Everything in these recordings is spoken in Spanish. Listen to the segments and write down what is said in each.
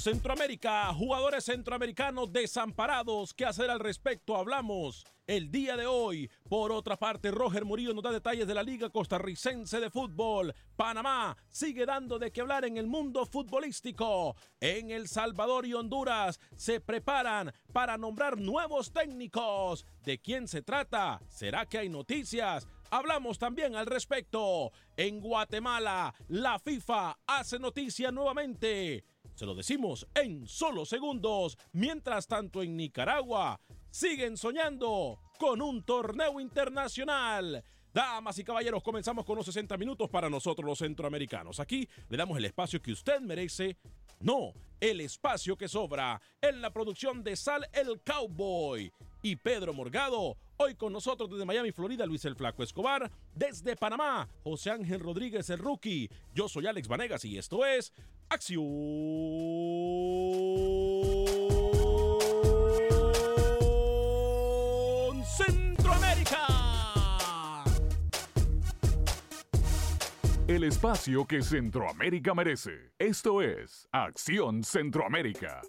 Centroamérica, jugadores centroamericanos desamparados. ¿Qué hacer al respecto? Hablamos el día de hoy. Por otra parte, Roger Murillo nos da detalles de la Liga Costarricense de Fútbol. Panamá sigue dando de qué hablar en el mundo futbolístico. En El Salvador y Honduras se preparan para nombrar nuevos técnicos. ¿De quién se trata? ¿Será que hay noticias? Hablamos también al respecto. En Guatemala, la FIFA hace noticia nuevamente. Se lo decimos en solo segundos. Mientras tanto, en Nicaragua, siguen soñando con un torneo internacional. Damas y caballeros, comenzamos con los 60 minutos para nosotros los centroamericanos. Aquí le damos el espacio que usted merece. No, el espacio que sobra en la producción de Sal el Cowboy y Pedro Morgado. Hoy con nosotros desde Miami, Florida, Luis el Flaco Escobar. Desde Panamá, José Ángel Rodríguez el Rookie. Yo soy Alex Vanegas y esto es Acción Centroamérica. El espacio que Centroamérica merece. Esto es Acción Centroamérica.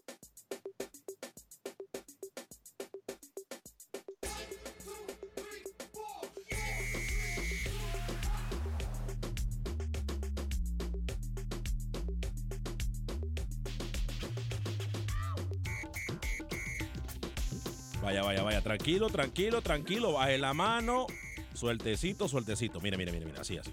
Tranquilo, tranquilo, tranquilo. Baje la mano. Sueltecito, sueltecito. Mire, mire, mire, mire. Así, así.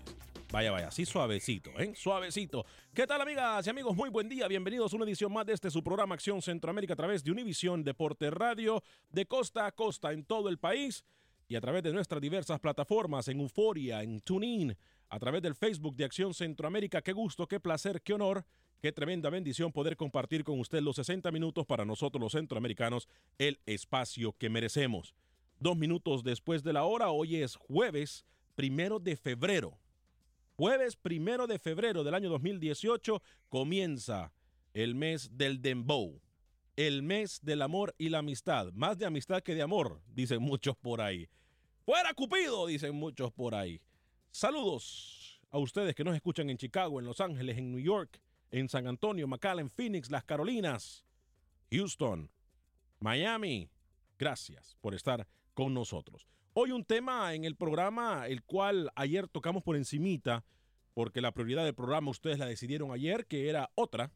Vaya, vaya, así suavecito, ¿eh? Suavecito. ¿Qué tal, amigas y amigos? Muy buen día. Bienvenidos a una edición más de este su programa Acción Centroamérica a través de Univisión Deporte Radio de costa a costa en todo el país y a través de nuestras diversas plataformas en Euforia, en TuneIn, a través del Facebook de Acción Centroamérica. Qué gusto, qué placer, qué honor, qué tremenda bendición poder compartir con usted los 60 minutos para nosotros los centroamericanos, el espacio que merecemos. Dos minutos después de la hora, hoy es jueves primero de febrero. Jueves primero de febrero del año 2018 comienza el mes del Dembow, el mes del amor y la amistad. Más de amistad que de amor, dicen muchos por ahí. ¡Fuera Cupido! dicen muchos por ahí. Saludos a ustedes que nos escuchan en Chicago, en Los Ángeles, en New York, en San Antonio, McAllen, Phoenix, Las Carolinas Houston, Miami, gracias por estar con nosotros. Hoy un tema en el programa, el cual ayer tocamos por encimita, porque la prioridad del programa ustedes la decidieron ayer, que era otra.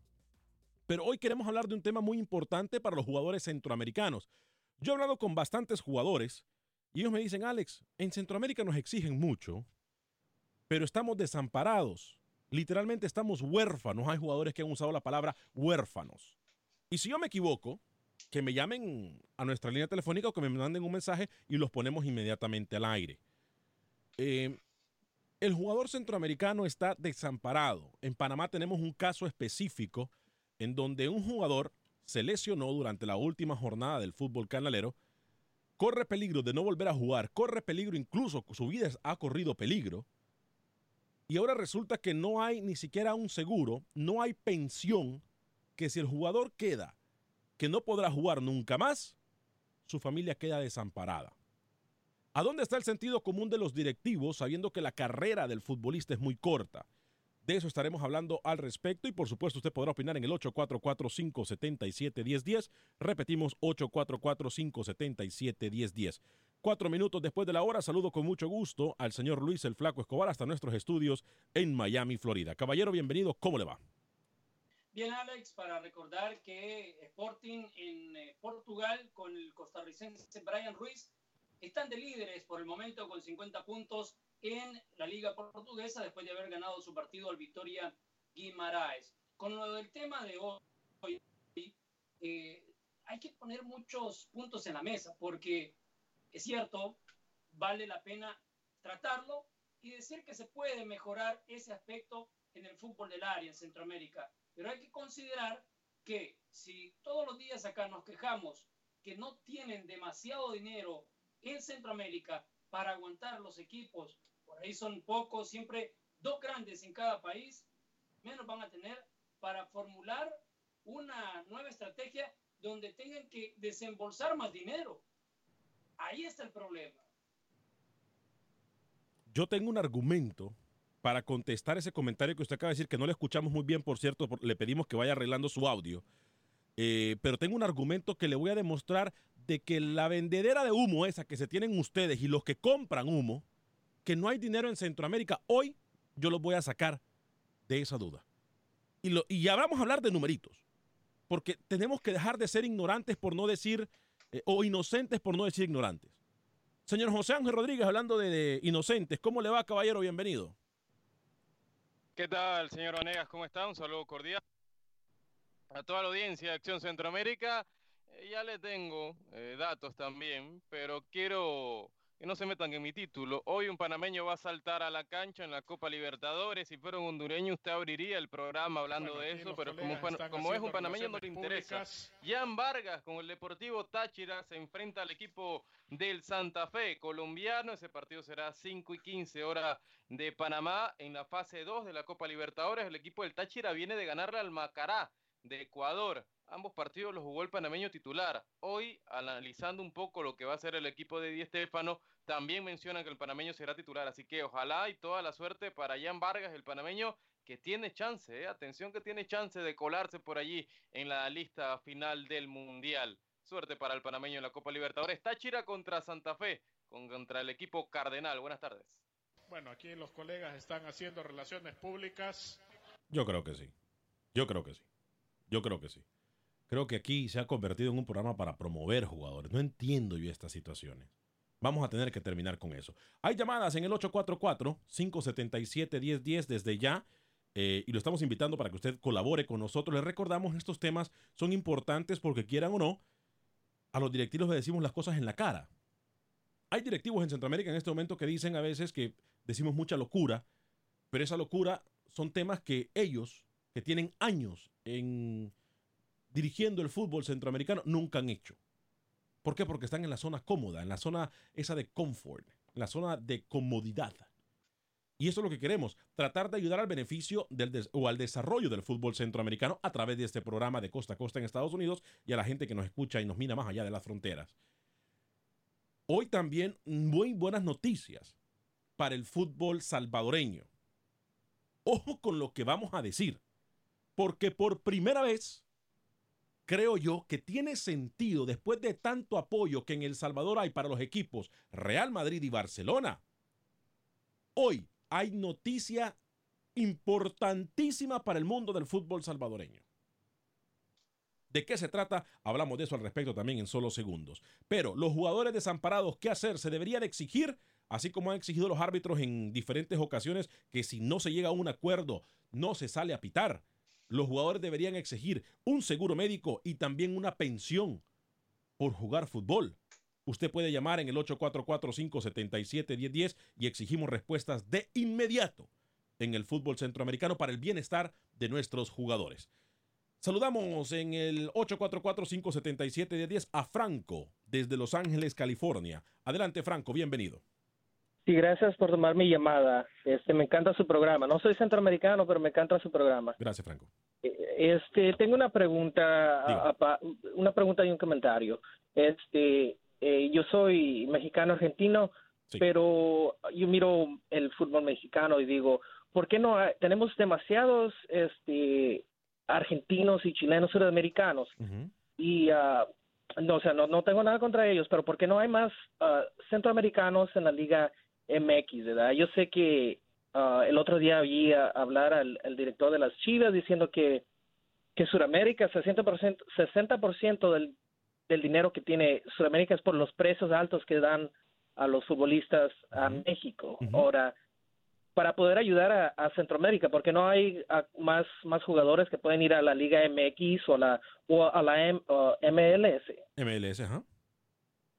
Pero hoy queremos hablar de un tema muy importante para los jugadores centroamericanos. Yo he hablado con bastantes jugadores y ellos me dicen, Alex, en Centroamérica nos exigen mucho, pero estamos desamparados. Literalmente estamos huérfanos. Hay jugadores que han usado la palabra huérfanos. Y si yo me equivoco, que me llamen a nuestra línea telefónica o que me manden un mensaje y los ponemos inmediatamente al aire. Eh, el jugador centroamericano está desamparado. En Panamá tenemos un caso específico en donde un jugador se lesionó durante la última jornada del fútbol canalero, corre peligro de no volver a jugar, corre peligro incluso, su vida ha corrido peligro, y ahora resulta que no hay ni siquiera un seguro, no hay pensión, que si el jugador queda que no podrá jugar nunca más, su familia queda desamparada. ¿A dónde está el sentido común de los directivos sabiendo que la carrera del futbolista es muy corta? De eso estaremos hablando al respecto y por supuesto usted podrá opinar en el 844-577-1010. Repetimos 844-577-1010. Cuatro minutos después de la hora, saludo con mucho gusto al señor Luis el Flaco Escobar hasta nuestros estudios en Miami, Florida. Caballero, bienvenido, ¿cómo le va? Bien, Alex, para recordar que Sporting en eh, Portugal con el costarricense Brian Ruiz están de líderes por el momento con 50 puntos en la Liga Portuguesa después de haber ganado su partido al Victoria Guimaraes. Con lo del tema de hoy, eh, hay que poner muchos puntos en la mesa porque es cierto, vale la pena tratarlo y decir que se puede mejorar ese aspecto en el fútbol del área en Centroamérica. Pero hay que considerar que si todos los días acá nos quejamos que no tienen demasiado dinero en Centroamérica para aguantar los equipos, por ahí son pocos, siempre dos grandes en cada país, menos van a tener para formular una nueva estrategia donde tengan que desembolsar más dinero. Ahí está el problema. Yo tengo un argumento para contestar ese comentario que usted acaba de decir, que no le escuchamos muy bien, por cierto, le pedimos que vaya arreglando su audio. Eh, pero tengo un argumento que le voy a demostrar de que la vendedera de humo esa que se tienen ustedes y los que compran humo, que no hay dinero en Centroamérica, hoy yo los voy a sacar de esa duda. Y, lo, y ya vamos a hablar de numeritos, porque tenemos que dejar de ser ignorantes por no decir, eh, o inocentes por no decir ignorantes. Señor José Ángel Rodríguez, hablando de, inocentes, ¿cómo le va, caballero? Bienvenido. ¿Qué tal, señor Vanegas? ¿Cómo está? Un saludo cordial a toda la audiencia de Acción Centroamérica. Eh, ya le tengo eh, datos también, pero quiero que no se metan en mi título. Hoy un panameño va a saltar a la cancha en la Copa Libertadores. Si fuera un hondureño, usted abriría el programa hablando de eso, pero como, como es un panameño no le interesa. Jan Vargas con el Deportivo Táchira se enfrenta al equipo del Santa Fe colombiano. Ese partido será 5 y 15 hora de Panamá en la fase 2 de la Copa Libertadores. El equipo del Táchira viene de ganarle al Macará de Ecuador. Ambos partidos los jugó el panameño titular. Hoy, analizando un poco lo que va a ser el equipo de Di Estefano, también mencionan que el panameño será titular. Así que ojalá y toda la suerte para Jan Vargas, el panameño, que tiene chance, ¿eh? atención que tiene chance de colarse por allí en la lista final del Mundial. Suerte para el panameño en la Copa Libertadores. Táchira contra Santa Fe, contra el equipo Cardenal. Buenas tardes. Bueno, aquí los colegas están haciendo relaciones públicas. Yo creo que sí. Yo creo que sí. Yo creo que sí. Creo que aquí se ha convertido en un programa para promover jugadores. No entiendo yo estas situaciones. Vamos a tener que terminar con eso. Hay llamadas en el 844-577-1010 desde ya. Eh, y lo estamos invitando para que usted colabore con nosotros. Les recordamos, estos temas son importantes porque quieran o no, a los directivos les decimos las cosas en la cara. Hay directivos en Centroamérica en este momento que dicen a veces que decimos mucha locura, pero esa locura son temas que ellos, que tienen años en dirigiendo el fútbol centroamericano nunca han hecho. ¿Por qué? Porque están en la zona cómoda, en la zona esa de confort, en la zona de comodidad. Y eso es lo que queremos, tratar de ayudar al beneficio o al desarrollo del fútbol centroamericano a través de este programa de costa a costa en Estados Unidos y a la gente que nos escucha y nos mira más allá de las fronteras. Hoy también muy buenas noticias para el fútbol salvadoreño. Ojo con lo que vamos a decir, porque por primera vez creo yo que tiene sentido después de tanto apoyo que en El Salvador hay para los equipos Real Madrid y Barcelona. Hoy hay noticia importantísima para el mundo del fútbol salvadoreño. ¿De qué se trata? Hablamos de eso al respecto también en solo segundos. Pero los jugadores desamparados, ¿qué hacer? Se deberían exigir, así como han exigido los árbitros en diferentes ocasiones, que si no se llega a un acuerdo, no se sale a pitar. Los jugadores deberían exigir un seguro médico y también una pensión por jugar fútbol. Usted puede llamar en el 844-577-1010 y exigimos respuestas de inmediato en el fútbol centroamericano para el bienestar de nuestros jugadores. Saludamos en el 844-577-1010 a Franco desde Los Ángeles, California. Adelante, Franco, bienvenido. Sí, gracias por tomar mi llamada. Este, me encanta su programa. No soy centroamericano, pero me encanta su programa. Gracias, Franco. Este, tengo una pregunta, una pregunta y un comentario. Este, eh, yo soy mexicano argentino, pero yo miro el fútbol mexicano y digo, ¿por qué no tenemos demasiados, este, argentinos y chilenos sudamericanos. Y uh, no, o sea, no, no tengo nada contra ellos, pero ¿por qué no hay más uh, centroamericanos en la Liga MX, verdad? Yo sé que uh, el otro día vi hablar al, director de las Chivas diciendo que, que Sudamérica, 60%, 60% del, del dinero que tiene Sudamérica es por los precios altos que dan a los futbolistas a México. Ahora, para poder ayudar a, Centroamérica, porque no hay más, más jugadores que pueden ir a la Liga MX o, la, o a la MLS. MLS, ajá.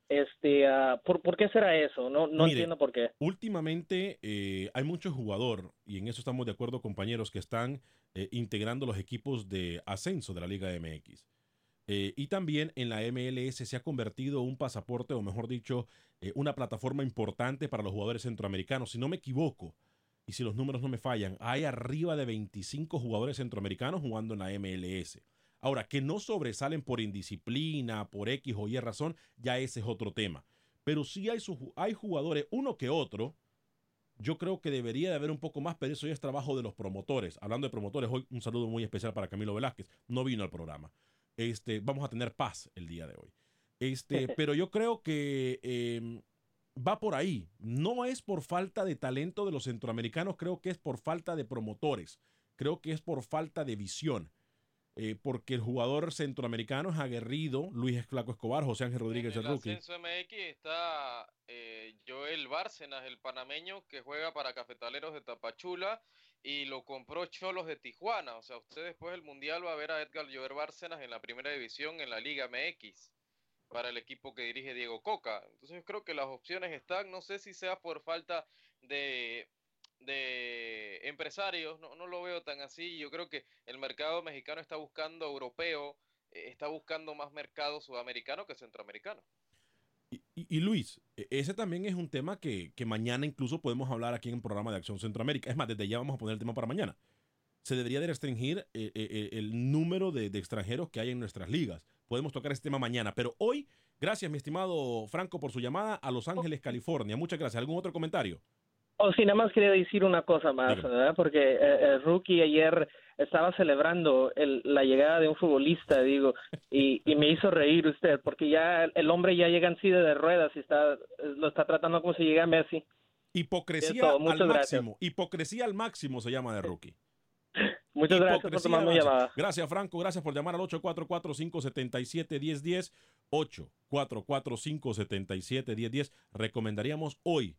Este, uh, ¿por, qué será eso? No, no entiendo por qué. Últimamente eh, hay muchos jugadores, y en eso estamos de acuerdo, compañeros, que están eh, integrando los equipos de ascenso de la Liga MX. Eh, y también en la MLS se ha convertido un pasaporte, o mejor dicho, una plataforma importante para los jugadores centroamericanos. Si no me equivoco, y si los números no me fallan, hay arriba de 25 jugadores centroamericanos jugando en la MLS. Ahora, que no sobresalen por indisciplina, por X o Y razón, ya ese es otro tema. Pero sí hay, hay jugadores, uno que otro, yo creo que debería de haber un poco más, pero eso ya es trabajo de los promotores. Hablando de promotores, hoy un saludo muy especial para Camilo Velázquez. No vino al programa. Este, vamos a tener paz el día de hoy. Este, pero yo creo que em, va por ahí. No es por falta de talento de los centroamericanos, creo que es por falta de promotores. Creo que es por falta de visión. Eh, porque el jugador centroamericano es aguerrido, Luis Flaco Escobar, José Ángel Rodríguez, en el, rookie. ascenso MX está eh, Joel Bárcenas, el panameño que juega para Cafetaleros de Tapachula y lo compró Cholos de Tijuana. O sea, usted después del Mundial va a ver a Edgar Joel Bárcenas en la primera división en la Liga MX para el equipo que dirige Diego Coca. Entonces yo creo que las opciones están, no sé si sea por falta de, de empresarios, no, no, lo veo tan así, yo creo que el mercado mexicano está buscando europeo, eh, está buscando más mercado sudamericano que centroamericano. Y, Luis, e, ese también es un tema que, que, mañana incluso podemos hablar aquí en el programa de Acción Centroamérica. Es más, desde ya vamos a poner el tema para mañana. Se debería de restringir eh, eh, el número de, de extranjeros que hay en nuestras ligas podemos tocar este tema mañana. Pero hoy, gracias, mi estimado Franco, por su llamada a Los Ángeles, California. Muchas gracias. ¿Algún otro comentario? Oh, sí, nada más quería decir una cosa más, ¿verdad? Porque eh, el rookie ayer estaba celebrando la llegada de un futbolista, digo, y, me hizo reír usted, porque ya el hombre ya llega en silla de ruedas y está lo está tratando como si llega Messi. Hipocresía al máximo. Hipocresía al máximo se llama de rookie. Muchas gracias por tomar mi llamada. Gracias, Franco. Gracias por llamar al 844-577-1010. 844-577-1010. Recomendaríamos hoy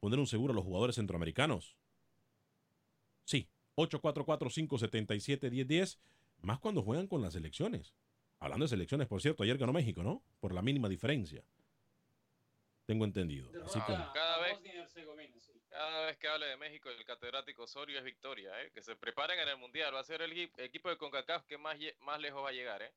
poner un seguro a los jugadores centroamericanos. Sí, 844-577-1010. Más cuando juegan con las elecciones. Hablando de selecciones, por cierto, ayer ganó México, ¿no? Por la mínima diferencia. Tengo entendido. Así que... Cada vez cada vez que hable de México, el catedrático Osorio es victoria, ¿eh? Que se preparen en el Mundial. Va a ser el equipo de CONCACAF que más, más lejos va a llegar, ¿eh?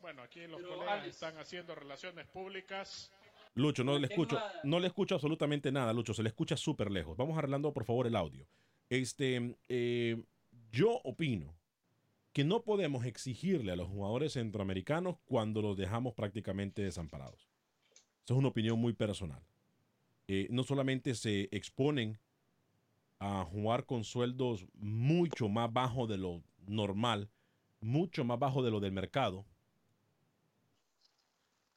Bueno, aquí los colegas están haciendo relaciones públicas. Lucho, no le escucho, no le escucho absolutamente nada, Lucho, se le escucha súper lejos. Vamos arreglando, por favor, el audio. Este, eh, yo opino que no podemos exigirle a los jugadores centroamericanos cuando los dejamos prácticamente desamparados. Esa es una opinión muy personal. Eh, no solamente se exponen a jugar con sueldos mucho más bajos de lo normal, mucho más bajo de lo del mercado,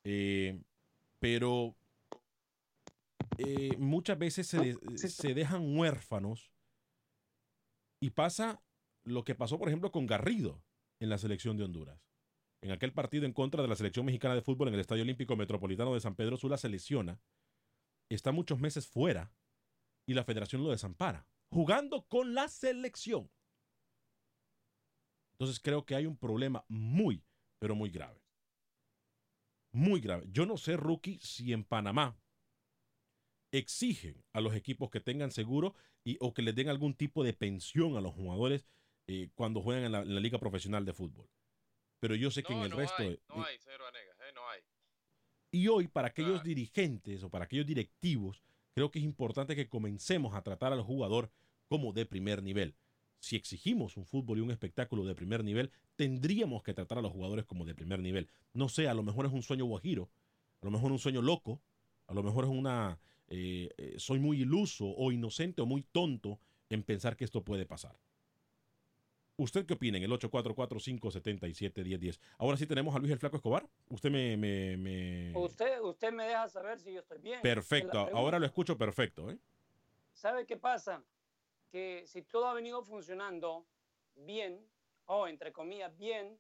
Eh, pero eh, muchas veces se, se dejan huérfanos y pasa lo que pasó, por ejemplo, con Garrido en la selección de Honduras. En aquel partido en contra de la selección mexicana de fútbol en el Estadio Olímpico Metropolitano de San Pedro Sula se lesiona, está muchos meses fuera y la federación lo desampara, jugando con la selección. Entonces creo que hay un problema muy, pero muy grave. Muy grave. Yo no sé, rookie, si en Panamá exigen a los equipos que tengan seguro y, o que les den algún tipo de pensión a los jugadores eh, cuando juegan en la, liga profesional de fútbol. Pero yo sé que en el resto... Hay, no hay, cero anegas, eh, no hay. Y hoy, para aquellos dirigentes o para aquellos directivos, creo que es importante que comencemos a tratar al jugador como de primer nivel. Si exigimos un fútbol y un espectáculo de primer nivel, tendríamos que tratar a los jugadores como de primer nivel. No sé, a lo mejor es un sueño guajiro, a lo mejor es un sueño loco, a lo mejor es una... Eh, eh, soy muy iluso o inocente o muy tonto en pensar que esto puede pasar. ¿Usted qué opina en el 844-577-1010? Ahora sí tenemos a Luis el Flaco Escobar. Usted me, me, Usted, usted me deja saber si yo estoy bien. Perfecto, ahora lo escucho perfecto. ¿eh? ¿Sabe qué pasa? Que si todo ha venido funcionando bien, o entre comillas bien,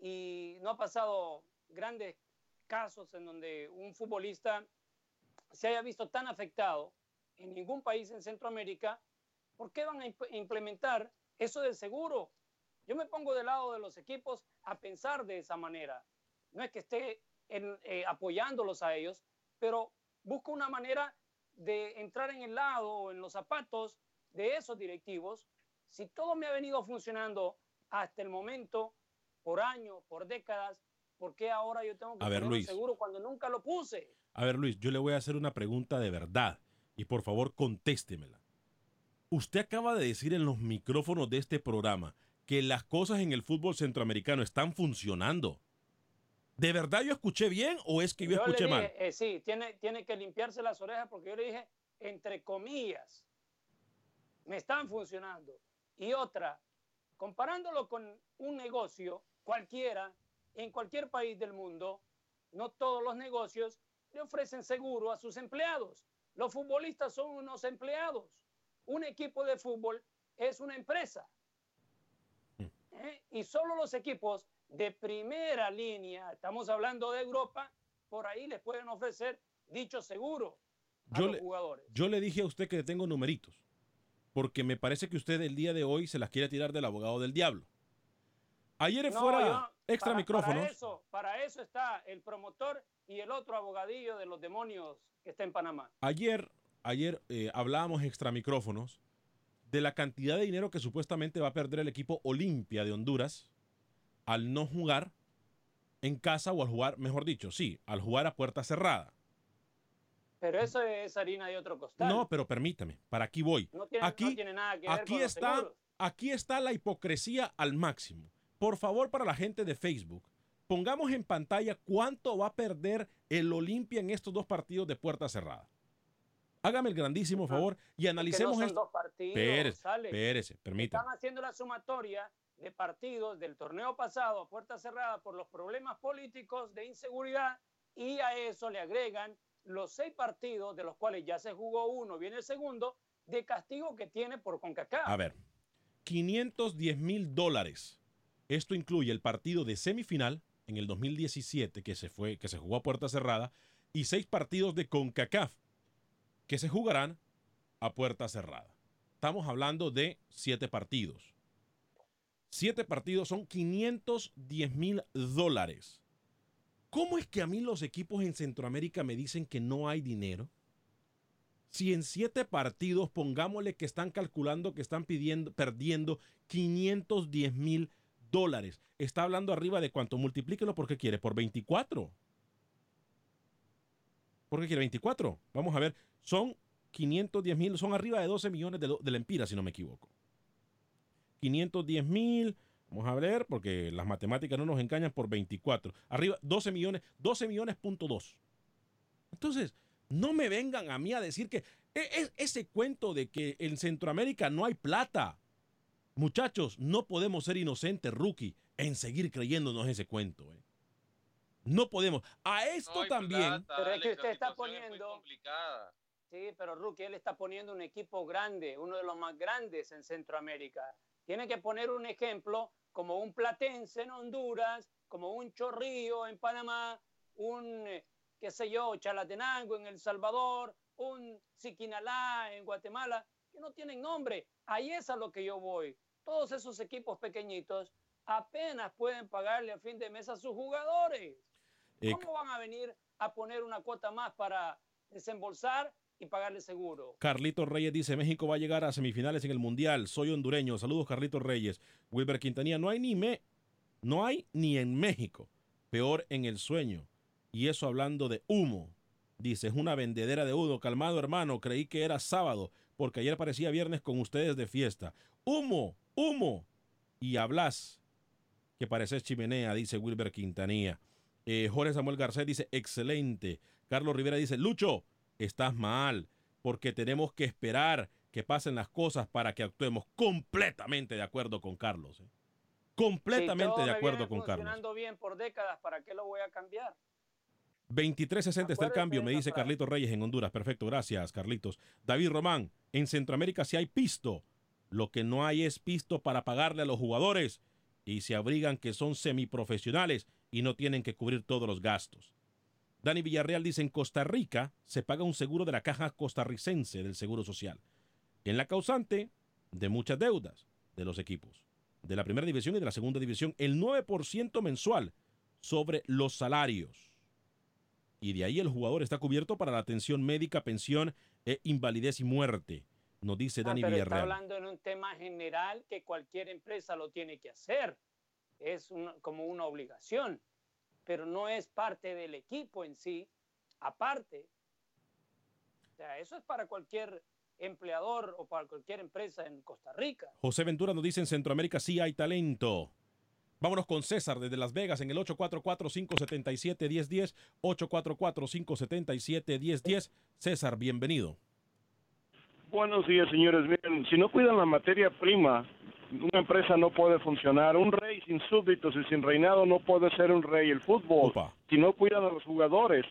y no ha pasado grandes casos en donde un futbolista se haya visto tan afectado en ningún país en Centroamérica, ¿por qué van a implementar eso del seguro. Yo me pongo del lado de los equipos a pensar de esa manera. No es que esté eh, apoyándolos a ellos, pero busco una manera de entrar en el lado o en los zapatos de esos directivos. Si todo me ha venido funcionando hasta el momento, por años, por décadas, ¿por qué ahora yo tengo que a ver, Luis, seguro cuando nunca lo puse? A ver, Luis, yo le voy a hacer una pregunta de verdad y por favor contéstemela. Usted acaba de decir en los micrófonos de este programa que las cosas en el fútbol centroamericano están funcionando. ¿De verdad yo escuché bien o es que yo, escuché mal? Eh, sí, tiene, tiene que limpiarse las orejas porque yo le dije, entre comillas, me están funcionando. Y otra, comparándolo con un negocio cualquiera, en cualquier país del mundo, no todos los negocios le ofrecen seguro a sus empleados. Los futbolistas son unos empleados un equipo de fútbol es una empresa. Mm. ¿eh? Y solo los equipos de primera línea, estamos hablando de Europa, por ahí les pueden ofrecer dicho seguro a yo los le, jugadores. Yo le dije a usted que tengo numeritos, porque me parece que usted el día de hoy se las quiere tirar del abogado del diablo. Ayer fuera extra micrófonos. Para eso, para eso está el promotor y el otro abogadillo de los demonios que está en Panamá. Ayer ayer eh, hablábamos extra micrófonos de la cantidad de dinero que supuestamente va a perder el equipo Olimpia de Honduras al no jugar en casa o al jugar, mejor dicho, sí, al jugar a puerta cerrada. Pero eso es harina de otro costal. No, pero permítame, para aquí voy. No tiene, aquí, no tiene nada que ver aquí está, aquí está la hipocresía al máximo. Por favor, para la gente de Facebook, pongamos en pantalla cuánto va a perder el Olimpia en estos dos partidos de puerta cerrada. Hágame el grandísimo favor y analicemos esto. Dos partidos, Pérez, permítame. Están haciendo la sumatoria de partidos del torneo pasado a puerta cerrada por los problemas políticos de inseguridad y a eso le agregan los seis partidos de los cuales ya se jugó uno, viene el segundo, de castigo que tiene por CONCACAF. A ver, 510 mil dólares. Esto incluye el partido de semifinal en el 2017 que se, fue, que se jugó a puerta cerrada y seis partidos de CONCACAF que se jugarán a puerta cerrada. Estamos hablando de siete partidos. Siete partidos son 510 mil dólares. ¿Cómo es que a mí los equipos en Centroamérica me dicen que no hay dinero? Si en siete partidos, pongámosle que están calculando que están pidiendo, perdiendo 510 mil dólares. Está hablando arriba de cuánto, multiplíquelo porque quiere, por 24. ¿Por qué quiere 24? Vamos a ver, son 510 mil, son arriba de 12 millones de, de la Empira, si no me equivoco. 510 mil, vamos a ver, porque las matemáticas no nos engañan por 24. Arriba, 12 millones, 12 millones punto 2. Entonces, no me vengan a mí a decir que es, ese cuento de que en Centroamérica no hay plata. Muchachos, no podemos ser inocentes, rookie, en seguir creyéndonos ese cuento. ¿eh? No podemos. A esto también. pero es que usted está poniendo. Sí, pero Rookie, él está poniendo un equipo grande, uno de los más grandes en Centroamérica. Tiene que poner un ejemplo como un Platense en Honduras, como un Chorrillo en Panamá, un, eh, qué sé yo, Chalatenango en El Salvador, un Siquinalá en Guatemala, que no tienen nombre. Ahí es a lo que yo voy. Todos esos equipos pequeñitos apenas pueden pagarle a fin de mes a sus jugadores. Eh, ¿Cómo van a venir a poner una cuota más para desembolsar y pagarle seguro. Carlitos Reyes dice, México va a llegar a semifinales en el Mundial. Soy hondureño. Saludos, Carlitos Reyes. Wilber Quintanilla, no hay ni me, no hay ni en México. Peor en el sueño. Y eso hablando de humo. Dice, es una vendedera de humo. Calmado, hermano. Creí que era sábado, porque ayer parecía viernes con ustedes de fiesta. Humo, humo. Y hablas que pareces chimenea, dice Wilber Quintanilla. Eh, Jorge Samuel Garcés dice, excelente. Carlos Rivera dice, Lucho, estás mal, porque tenemos que esperar que pasen las cosas para que actuemos completamente de acuerdo con Carlos. ¿eh? Completamente de acuerdo con Carlos. funcionando bien por décadas, ¿para qué lo voy a cambiar? 2360 está el cambio, me dice Carlitos Reyes en Honduras. Perfecto, gracias, Carlitos. David Román, en Centroamérica sí hay pisto. Lo que no hay es pisto para pagarle a los jugadores y se abrigan que son semiprofesionales y no tienen que cubrir todos los gastos. Dani Villarreal dice, en Costa Rica se paga un seguro de la caja costarricense del Seguro Social. En la causante de muchas deudas de los equipos de la primera división y de la segunda división, el 9% mensual sobre los salarios. Y de ahí el jugador está cubierto para la atención médica, pensión, e invalidez y muerte, nos dice ah, Dani pero Villarreal. Está hablando en un tema general que cualquier empresa lo tiene que hacer. Es como una obligación pero no es parte del equipo en sí, aparte. O sea, eso es para cualquier empleador o para cualquier empresa en Costa Rica. José Ventura nos dice en Centroamérica sí hay talento. Vámonos con César desde Las Vegas en el 844-577-1010. 844-577-1010. César, bienvenido. Buenos días, señores. Miren, si no cuidan la materia prima, una empresa no puede funcionar. Un rey sin súbditos y sin reinado no puede ser un rey. El fútbol, si no cuidan a los jugadores,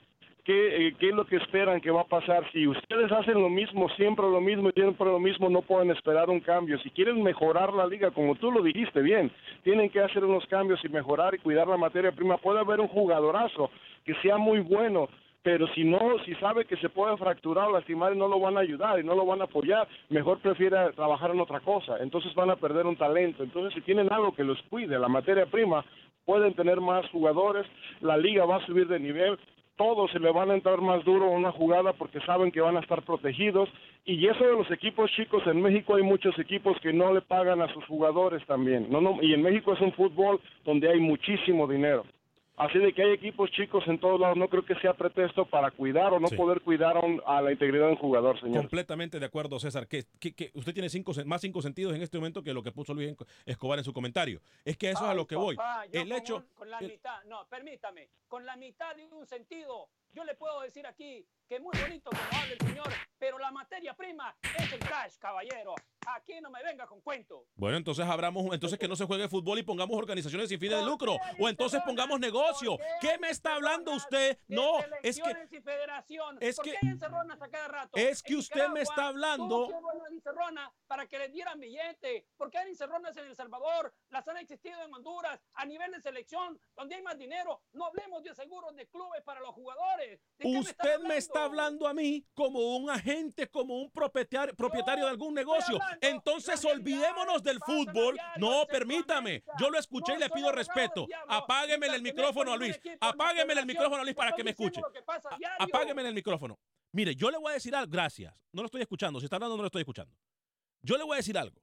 ¿qué, eh, ¿qué, es lo que esperan que va a pasar? Si ustedes hacen lo mismo, siempre lo mismo y siempre lo mismo, no pueden esperar un cambio. Si quieren mejorar la liga, como tú lo dijiste bien, tienen que hacer unos cambios y mejorar y cuidar la materia prima. Puede haber un jugadorazo que sea muy bueno, pero si no, si sabe que se puede fracturar o lastimar y no lo van a ayudar y no lo van a apoyar, mejor prefiere trabajar en otra cosa. Entonces van a perder un talento. Entonces si tienen algo que los cuide, la materia prima, pueden tener más jugadores, la liga va a subir de nivel, todos se le van a entrar más duro una jugada porque saben que van a estar protegidos. Y eso de los equipos chicos, en México hay muchos equipos que no le pagan a sus jugadores también. No, no, y en México es un fútbol donde hay muchísimo dinero. Así de que hay equipos chicos en todos lados, no creo que sea pretexto para cuidar o no poder cuidar a, la integridad del jugador, señor. Completamente de acuerdo, César. Que, que, usted tiene cinco, más cinco sentidos en este momento que lo que puso Luis Escobar en su comentario. Es que eso es a lo que voy. El hecho. con la mitad, no, permítame, con la mitad de un sentido, yo le puedo decir aquí que muy bonito como habla el señor, pero la materia prima es el cash, caballero. Aquí no me venga con cuento. Bueno, entonces abramos, entonces que no se juegue fútbol y pongamos organizaciones sin fines de lucro. O entonces pongamos negocio. ¿Qué me está hablando usted? No, es que. Es que. Rato? Es que usted me está hablando. para que le dieran billete. ¿Por qué hay encerronas en El Salvador? Las han existido en Honduras a nivel de selección, donde hay más dinero. No hablemos de seguros de clubes para los jugadores. Usted me está hablando a mí como un agente, como un propietario, propietario de algún negocio. Entonces olvidémonos del fútbol. No, permítame. Yo lo escuché y le pido respeto. Apágueme el micrófono a Luis. Apágueme el micrófono a Luis para que me escuche. Apágueme el micrófono. Mire, yo le voy a decir algo. Gracias. No lo estoy escuchando. Si está hablando, no lo estoy escuchando. Yo le voy a decir algo.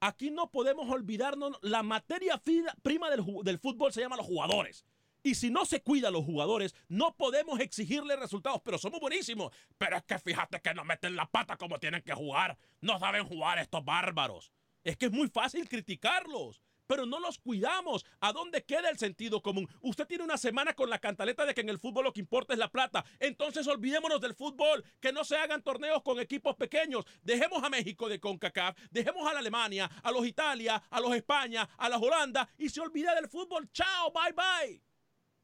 Aquí no podemos olvidarnos. La materia prima del, del fútbol se llama los jugadores. Y si no se cuida a los jugadores, no podemos exigirle resultados, pero somos buenísimos. Pero es que fíjate que no meten la pata como tienen que jugar. No saben jugar estos bárbaros. Es que es muy fácil criticarlos, pero no los cuidamos. ¿A dónde queda el sentido común? Usted tiene una semana con la cantaleta de que en el fútbol lo que importa es la plata. Entonces olvidémonos del fútbol, que no se hagan torneos con equipos pequeños. Dejemos a México de CONCACAF, dejemos a la Alemania, a los Italia, a los España, a la Holanda y se olvida del fútbol. Chao, bye bye.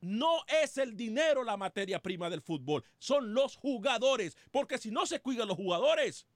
No es el dinero la materia prima del fútbol, son los jugadores. Porque si no se cuidan los jugadores,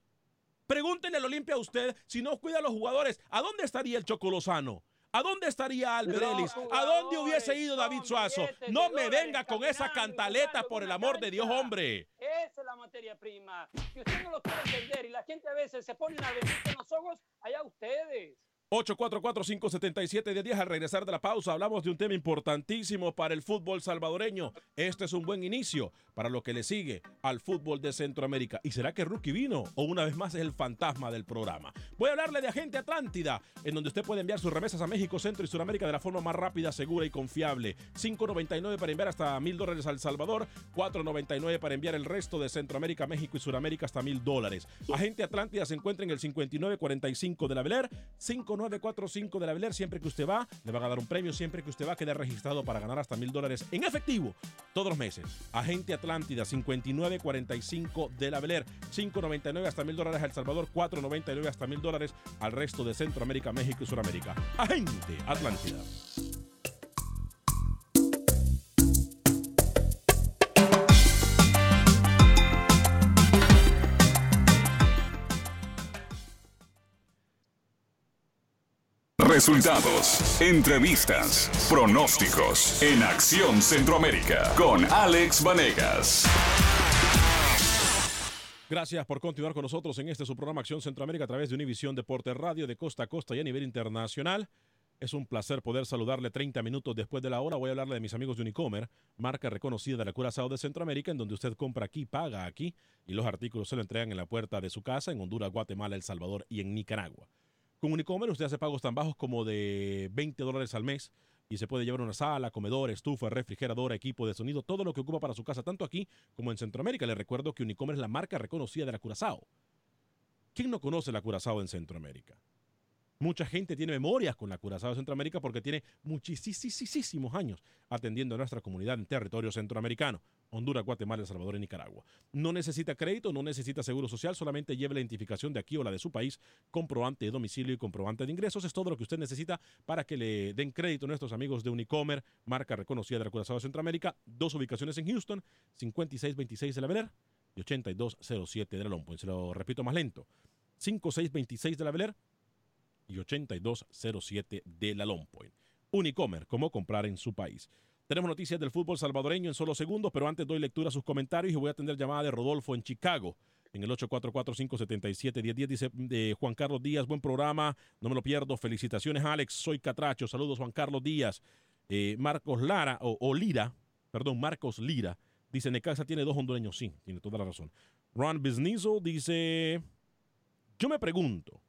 pregúntenle al Olimpia a usted, si no cuida a los jugadores, ¿a dónde estaría el Chocolozano? ¿A dónde estaría Albert Ellis? ¿A dónde hubiese ido David Suazo? No me venga con esa cantaleta, por el amor de Dios, hombre. Esa es la materia prima. Si usted no lo quiere entender y la gente a veces se pone a venir con los ojos, allá ustedes. 844-577-10. Al regresar de la pausa, hablamos de un tema importantísimo para el fútbol salvadoreño. Este es un buen inicio para lo que le sigue al fútbol de Centroamérica. ¿Y será que Rookie vino? O una vez más es el fantasma del programa. Voy a hablarle de Agente Atlántida, en donde usted puede enviar sus remesas a México, Centro y Sudamérica de la forma más rápida, segura y confiable. 5.99 para enviar hasta mil dólares al Salvador, 4.99 para enviar el resto de Centroamérica, México y Sudamérica hasta mil dólares. Agente Atlántida se encuentra en el 5945 de la Beler, 5 945 de la Beler. Siempre que usted va, le van a dar un premio. Siempre que usted va, queda registrado para ganar hasta mil dólares en efectivo todos los meses. Agente Atlántida 5945 de la Beler. 599 hasta mil dólares a El Salvador. 499 hasta mil dólares al resto de Centroamérica, México y Sudamérica. Agente Atlántida. Resultados, entrevistas, pronósticos en Acción Centroamérica con Alex Vanegas. Gracias por continuar con nosotros en este su programa Acción Centroamérica a través de Univisión Deporte Radio de costa a costa y a nivel internacional. Es un placer poder saludarle 30 minutos después de la hora. Voy a hablarle de mis amigos de Unicomer, marca reconocida de la Curazao de Centroamérica, en donde usted compra aquí, paga aquí y los artículos se lo entregan en la puerta de su casa en Honduras, Guatemala, El Salvador y en Nicaragua. Con Unicomer usted hace pagos tan bajos como de 20 dólares al mes y se puede llevar una sala, comedor, estufa, refrigeradora, equipo de sonido, todo lo que ocupa para su casa, tanto aquí como en Centroamérica. Le recuerdo que Unicomer es la marca reconocida de la Curazao. ¿Quién no conoce la Curazao en Centroamérica? Mucha gente tiene memorias con la Curazao de Centroamérica porque tiene muchísimos años atendiendo a nuestra comunidad en territorio centroamericano. Honduras, Guatemala, El Salvador y Nicaragua. No necesita crédito, no necesita seguro social, solamente lleve la identificación de aquí o la de su país, comprobante de domicilio y comprobante de ingresos. Es todo lo que usted necesita para que le den crédito a nuestros amigos de Unicomer, marca reconocida de la Curazao de Centroamérica. Dos ubicaciones en Houston, 5626 de la Beler y 8207 de la Lompo. Se lo repito más lento. 5626 de la Beler y 8207 de la Long Point. Unicomer, cómo comprar en su país. Tenemos noticias del fútbol salvadoreño en solo segundos, pero antes doy lectura a sus comentarios y voy a atender llamada de Rodolfo en Chicago. En el 844-577-1010 dice de Juan Carlos Díaz, buen programa, no me lo pierdo. Felicitaciones, Alex. Soy Catracho. Saludos, Juan Carlos Díaz. Eh, Marcos Lara, o, Lira, perdón, Marcos Lira, dice Necaxa tiene dos hondureños. Sí, tiene toda la razón. Ron Bisnizo dice, yo me pregunto,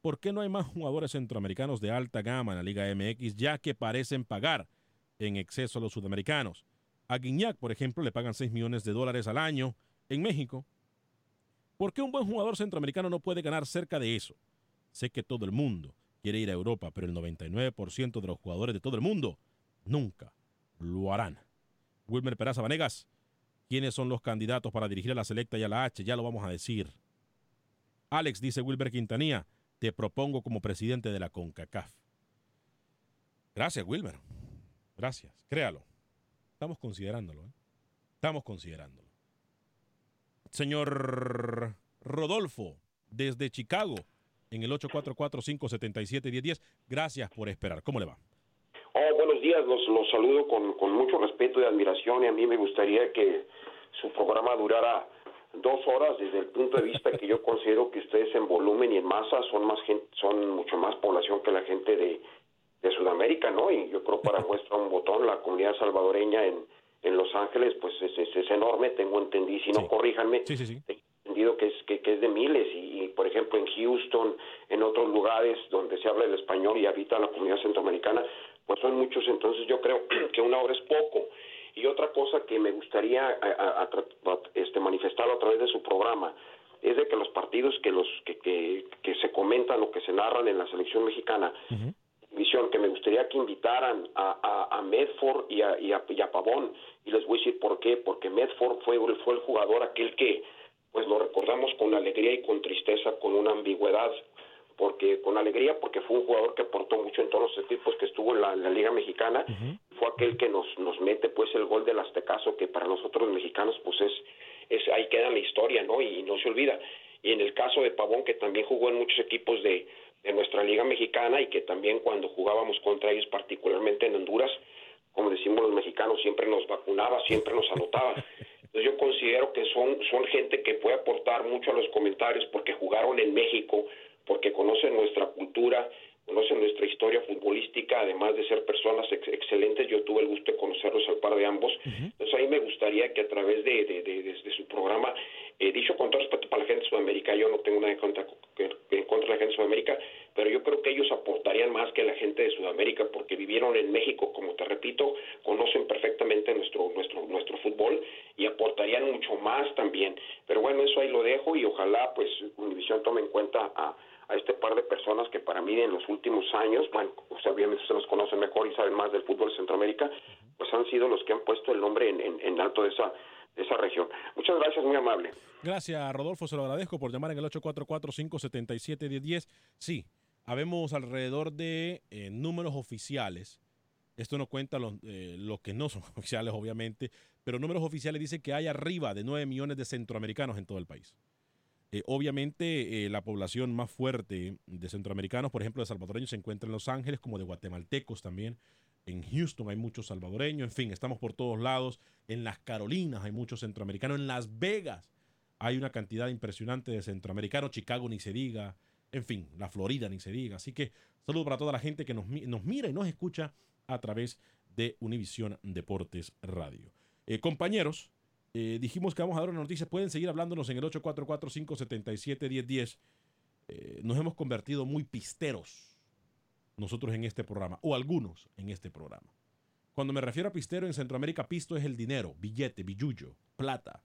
¿por qué no hay más jugadores centroamericanos de alta gama en la Liga MX, ya que parecen pagar en exceso a los sudamericanos? A Guiñac, por ejemplo, le pagan 6 millones de dólares al año en México. ¿Por qué un buen jugador centroamericano no puede ganar cerca de eso? Sé que todo el mundo quiere ir a Europa, pero el 99% de los jugadores de todo el mundo nunca lo harán. Wilmer Peraza Vanegas, ¿quiénes son los candidatos para dirigir a la Selecta y a la H? Ya lo vamos a decir. Alex, dice Wilber Quintanilla, te propongo como presidente de la CONCACAF. Gracias, Wilmer. Gracias. Créalo. Estamos considerándolo. ¿eh? Estamos considerándolo. Señor Rodolfo, desde Chicago, en el 844-577-1010. Gracias por esperar. ¿Cómo le va? Oh, buenos días. Los, los saludo con, con mucho respeto y admiración y a mí me gustaría que su programa durara dos horas desde el punto de vista que yo considero que ustedes en volumen y en masa son más gente, son mucho más población que la gente de, de Sudamérica, ¿no? Y yo creo para muestra un botón la comunidad salvadoreña en, en Los Ángeles pues es, es, enorme, tengo entendido, si no corríjanme, sí, sí, sí. tengo entendido que es que, que es de miles y, y, por ejemplo en Houston, en otros lugares donde se habla el español y habita la comunidad centroamericana, pues son muchos, entonces yo creo que una hora es poco y otra cosa que me gustaría a, a, a, este, manifestarlo a través de su programa es de que los partidos que los que, que, que se comentan o que se narran en la selección mexicana, visión que me gustaría que invitaran a, a, a Medford y a, y, a, y a Pavón. Y les voy a decir por qué, porque Medford fue, fue el jugador aquel que pues lo recordamos con alegría y con tristeza, con una ambigüedad porque con alegría porque fue un jugador que aportó mucho en todos los equipos que estuvo en la, en la Liga Mexicana fue aquel que nos, nos mete pues el gol del Aztecaso, que para nosotros los mexicanos pues es, es ahí queda en la historia, ¿no? Y no se olvida. Y en el caso de Pavón, que también jugó en muchos equipos de, de nuestra liga mexicana y que también cuando jugábamos contra ellos, particularmente en Honduras, como decimos los mexicanos, siempre nos vacunaba, siempre nos anotaba. Entonces yo considero que son, son gente que puede aportar mucho a los comentarios porque jugaron en México, porque conocen nuestra cultura, conocen nuestra historia futbolística, además de ser personas excelentes, yo tuve el gusto de conocerlos al par de ambos. Entonces ahí me gustaría que a través de, de, de, su programa, eh, dicho con todo respeto para la gente de Sudamérica, yo no tengo nada en contra, en contra de la gente de Sudamérica, pero yo creo que ellos aportarían más que la gente de Sudamérica porque vivieron en México, como te repito, conocen perfectamente nuestro nuestro nuestro fútbol y aportarían mucho más también. Pero bueno, eso ahí lo dejo y ojalá pues Univision tome en cuenta a a este par de personas que para mí en los últimos años, bueno, obviamente se los conocen mejor y saben más del fútbol de Centroamérica, pues han sido los que han puesto el nombre en, en, alto de esa, esa región. Muchas gracias, muy amable. Gracias, Rodolfo, se lo agradezco por llamar en el 844-577-1010. Sí, habemos alrededor de eh, números oficiales. Esto no cuenta los, eh, los que no son oficiales, obviamente, pero números oficiales dicen que hay arriba de 9 millones de centroamericanos en todo el país. Eh, obviamente, la población más fuerte de centroamericanos, por ejemplo, de salvadoreños, se encuentra en Los Ángeles, como de guatemaltecos también. En Houston hay muchos salvadoreños, en fin, estamos por todos lados. En las Carolinas hay muchos centroamericanos, en Las Vegas hay una cantidad impresionante de centroamericanos, Chicago ni se diga, en fin, la Florida ni se diga. Así que saludo para toda la gente que nos, mira y nos escucha a través de Univisión Deportes Radio. Eh, compañeros, eh, dijimos que vamos a dar una noticia. Pueden seguir hablándonos en el 844-577-1010. Eh, nos hemos convertido muy pisteros nosotros en este programa, o algunos en este programa. Cuando me refiero a pistero en Centroamérica, pisto es el dinero, billete, billullo, plata.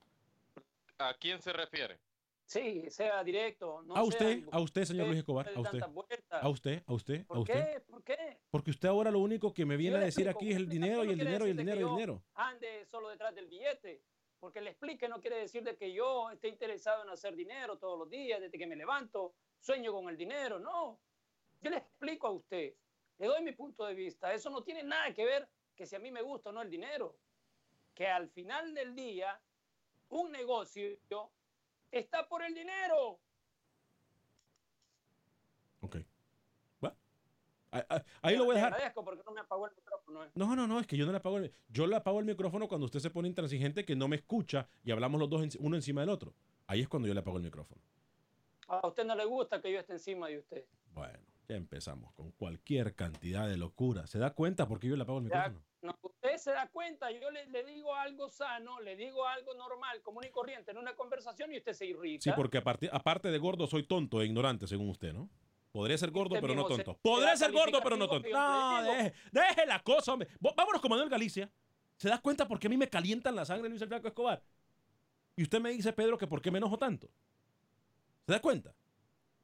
¿A quién se refiere? Sí, sea directo. a usted, a usted, señor Luis Escobar, a usted. A usted, a usted, a usted. Qué? ¿Por qué? Porque usted ahora lo único que me viene a decir aquí es el dinero y el dinero y el dinero y el dinero. Ande solo detrás del billete. Porque le explique no quiere decir de que yo esté interesado en hacer dinero todos los días, desde que me levanto, sueño con el dinero. No. Yo le explico a usted, le doy mi punto de vista. Eso no tiene nada que ver que si a mí me gusta o no el dinero. Que al final del día, un negocio está por el dinero. Ok. Bueno, ahí lo voy a dejar. Agradezco porque no me apagó el micrófono. Eh. No, no, no, es que yo no le apago el Yo le apago el micrófono cuando usted se pone intransigente que no me escucha y hablamos los dos uno encima del otro. Ahí es cuando yo le apago el micrófono. A usted no le gusta que yo esté encima de usted. Bueno, ya empezamos con cualquier cantidad de locura. ¿Se da cuenta por qué yo le apago el micrófono? No, usted se da cuenta, yo le, digo algo sano, le digo algo normal, común y corriente en una conversación y usted se irrita. Sí, porque aparte, aparte de gordo soy tonto e ignorante, según usted, ¿no? Podría ser gordo, pero no tonto. Podría ser gordo, pero no tonto. No, deje, deje la cosa, hombre. Vámonos con Manuel Galicia. ¿Se da cuenta por qué a mí me calientan la sangre Luis el Flaco Escobar? Y usted me dice, Pedro, que por qué me enojo tanto. ¿Se da cuenta?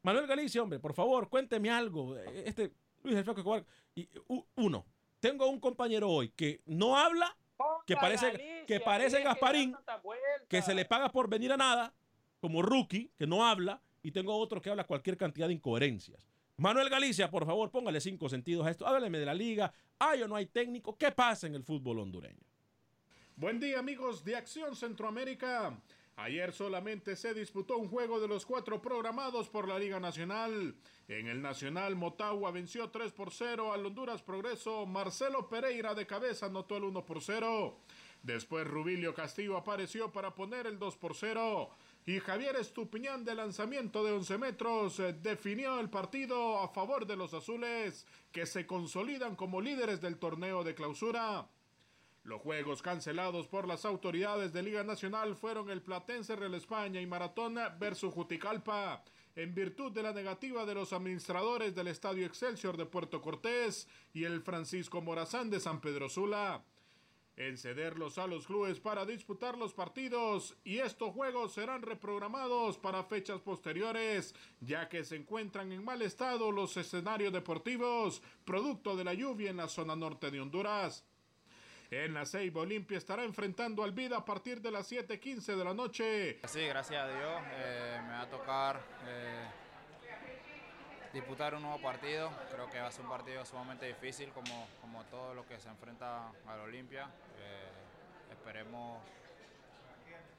Manuel Galicia, hombre, por favor, cuénteme algo. Este Luis el Flaco Escobar. Y, uno, tengo un compañero hoy que no habla, que parece, que parece Gasparín, que se le paga por venir a nada, como rookie, que no habla, y tengo otro que habla cualquier cantidad de incoherencias. Manuel Galicia, por favor, póngale cinco sentidos a esto. Hábleme de la liga. ¿Hay o no hay técnico? ¿Qué pasa en el fútbol hondureño? Buen día, amigos de Acción Centroamérica. Ayer solamente se disputó un juego de los cuatro programados por la Liga Nacional. En el Nacional, Motagua venció 3 por 0 al Honduras Progreso. Marcelo Pereira de cabeza anotó el 1 por 0. Después Rubilio Castillo apareció para poner el 2 por 0. Y Javier Estupiñán de lanzamiento de 11 metros eh, definió el partido a favor de los azules que se consolidan como líderes del torneo de clausura. Los juegos cancelados por las autoridades de Liga Nacional fueron el Platense Real España y Maratón versus Juticalpa, en virtud de la negativa de los administradores del Estadio Excelsior de Puerto Cortés y el Francisco Morazán de San Pedro Sula. En cederlos a los clubes para disputar los partidos y estos juegos serán reprogramados para fechas posteriores, ya que se encuentran en mal estado los escenarios deportivos, producto de la lluvia en la zona norte de Honduras. En la Ceiba Olimpia estará enfrentando al Vida a partir de las 7:15 de la noche. Sí, gracias a Dios. Eh, me va a tocar eh, disputar un nuevo partido. Creo que va a ser un partido sumamente difícil como, como todo lo que se enfrenta a la Olimpia. Eh, esperemos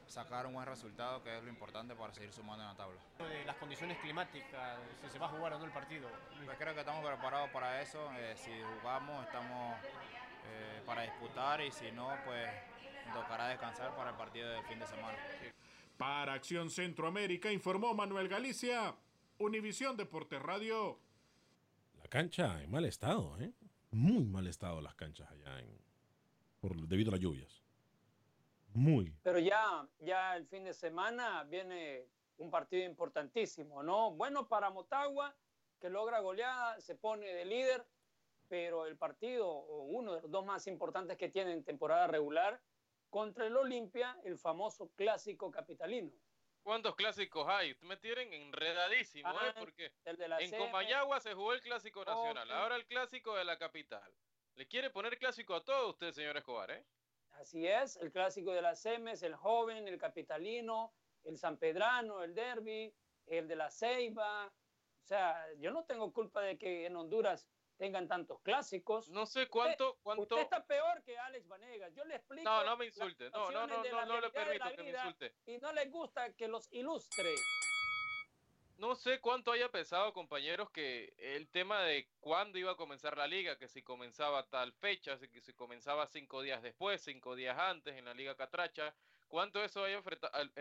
sacar un buen resultado, que es lo importante para seguir sumando en la tabla. De las condiciones climáticas, si se va a jugar o no el partido. Pues creo que estamos preparados para eso. Eh, si jugamos, estamos eh, para disputar y si no, pues tocará descansar para el partido del fin de semana. Para Acción Centroamérica informó Manuel Galicia, Univisión Deportes Radio. La cancha en mal estado, ¿eh? Muy mal estado las canchas allá en, por, debido a las lluvias. Muy. Pero ya, ya el fin de semana viene un partido importantísimo, ¿no? Bueno para Motagua, que logra goleada, se pone de líder, pero el partido, o uno de los dos más importantes que tiene en temporada regular, contra el Olimpia, el famoso clásico capitalino. ¿Cuántos clásicos hay? Me tienen enredadísimo, ¿eh? Ah, Porque en CM. Comayagua se jugó el clásico nacional, ahora el clásico de la capital. Le quiere poner clásico a todo usted, señor Escobar, ¿eh? Así es, el clásico de las Semes, el joven, el capitalino, el San Pedrano, el derby, el de la Ceiba. O sea, yo no tengo culpa de que en Honduras tengan tantos clásicos. No sé cuánto, cuánto. Usted está peor que Alex Vanegas. Yo le explico. No, no me insulte. No, no, no, no, no le permito que me insulte. Y no les gusta que los ilustre. No sé cuánto haya pesado, compañeros, que el tema de cuándo iba a comenzar la liga, que si comenzaba tal fecha, que si comenzaba cinco días después, cinco días antes en la liga Catracha, cuánto eso haya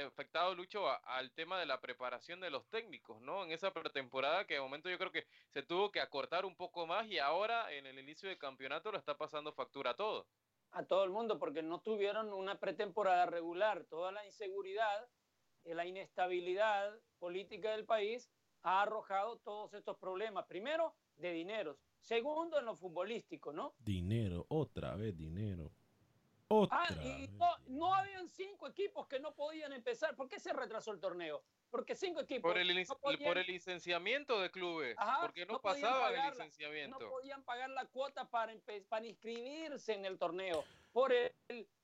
afectado, Lucho, a- al tema de la preparación de los técnicos, ¿no? En esa pretemporada que de momento yo creo que se tuvo que acortar un poco más y ahora en el inicio del campeonato lo está pasando factura a todo. a todo el mundo porque no tuvieron una pretemporada regular. Toda la inseguridad, la inestabilidad política del país ha arrojado todos estos problemas. Primero, de dineros. Segundo, en lo futbolístico, ¿no? Dinero, otra vez dinero. Otra Ah, y no, no habían cinco equipos que no podían empezar. ¿Por qué se retrasó el torneo? Porque cinco equipos Por el, lic- no podían- por el licenciamiento de clubes, Ajá, porque no, no pasaba el licenciamiento. no podían pagar la cuota para, para inscribirse en el torneo por el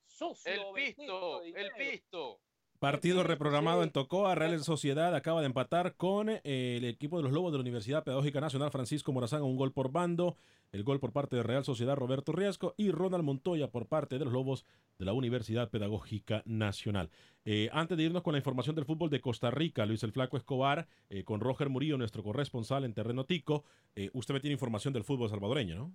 sucio El pisto, el pisto. Partido reprogramado en Tocoa. Real Sociedad acaba de empatar con eh, el equipo de los Lobos de la Universidad Pedagógica Nacional Francisco Morazán a un gol por bando. El gol por parte de Real Sociedad Roberto Riasco y Ronald Montoya por parte de los Lobos de la Universidad Pedagógica Nacional. Eh, antes de irnos con la información del fútbol de Costa Rica, Luis el Flaco Escobar, eh, con Roger Murillo, nuestro corresponsal en terreno tico, eh, usted me tiene información del fútbol salvadoreño, ¿no?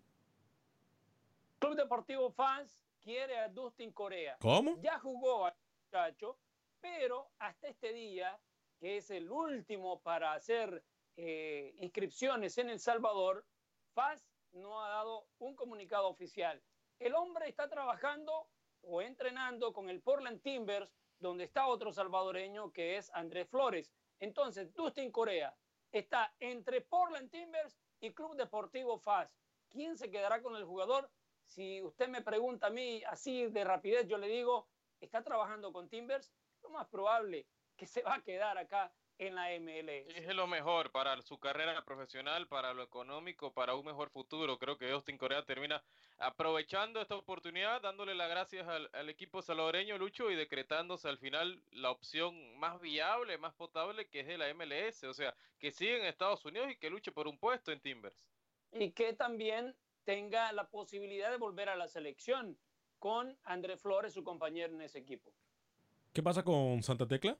Club Deportivo Fans quiere a Dustin Corea. ¿Cómo? Ya jugó al muchacho, pero hasta este día, que es el último para hacer eh, inscripciones en El Salvador, FAS no ha dado un comunicado oficial. El hombre está trabajando o entrenando con el Portland Timbers, donde está otro salvadoreño que es Andrés Flores. Entonces, Dustin Corea está entre Portland Timbers y Club Deportivo FAS. ¿Quién se quedará con el jugador? Si usted me pregunta a mí así de rapidez, yo le digo, está trabajando con Timbers, más probable que se va a quedar acá en la MLS. Es lo mejor para su carrera profesional, para lo económico, para un mejor futuro. Creo que Austin Corea termina aprovechando esta oportunidad, dándole las gracias al, al equipo salvadoreño Lucho y decretándose al final la opción más viable, más potable, que es de la MLS. O sea, que sigue en Estados Unidos y que luche por un puesto en Timbers. Y que también tenga la posibilidad de volver a la selección con Andrés Flores, su compañero en ese equipo. ¿Qué pasa con Santa Tecla?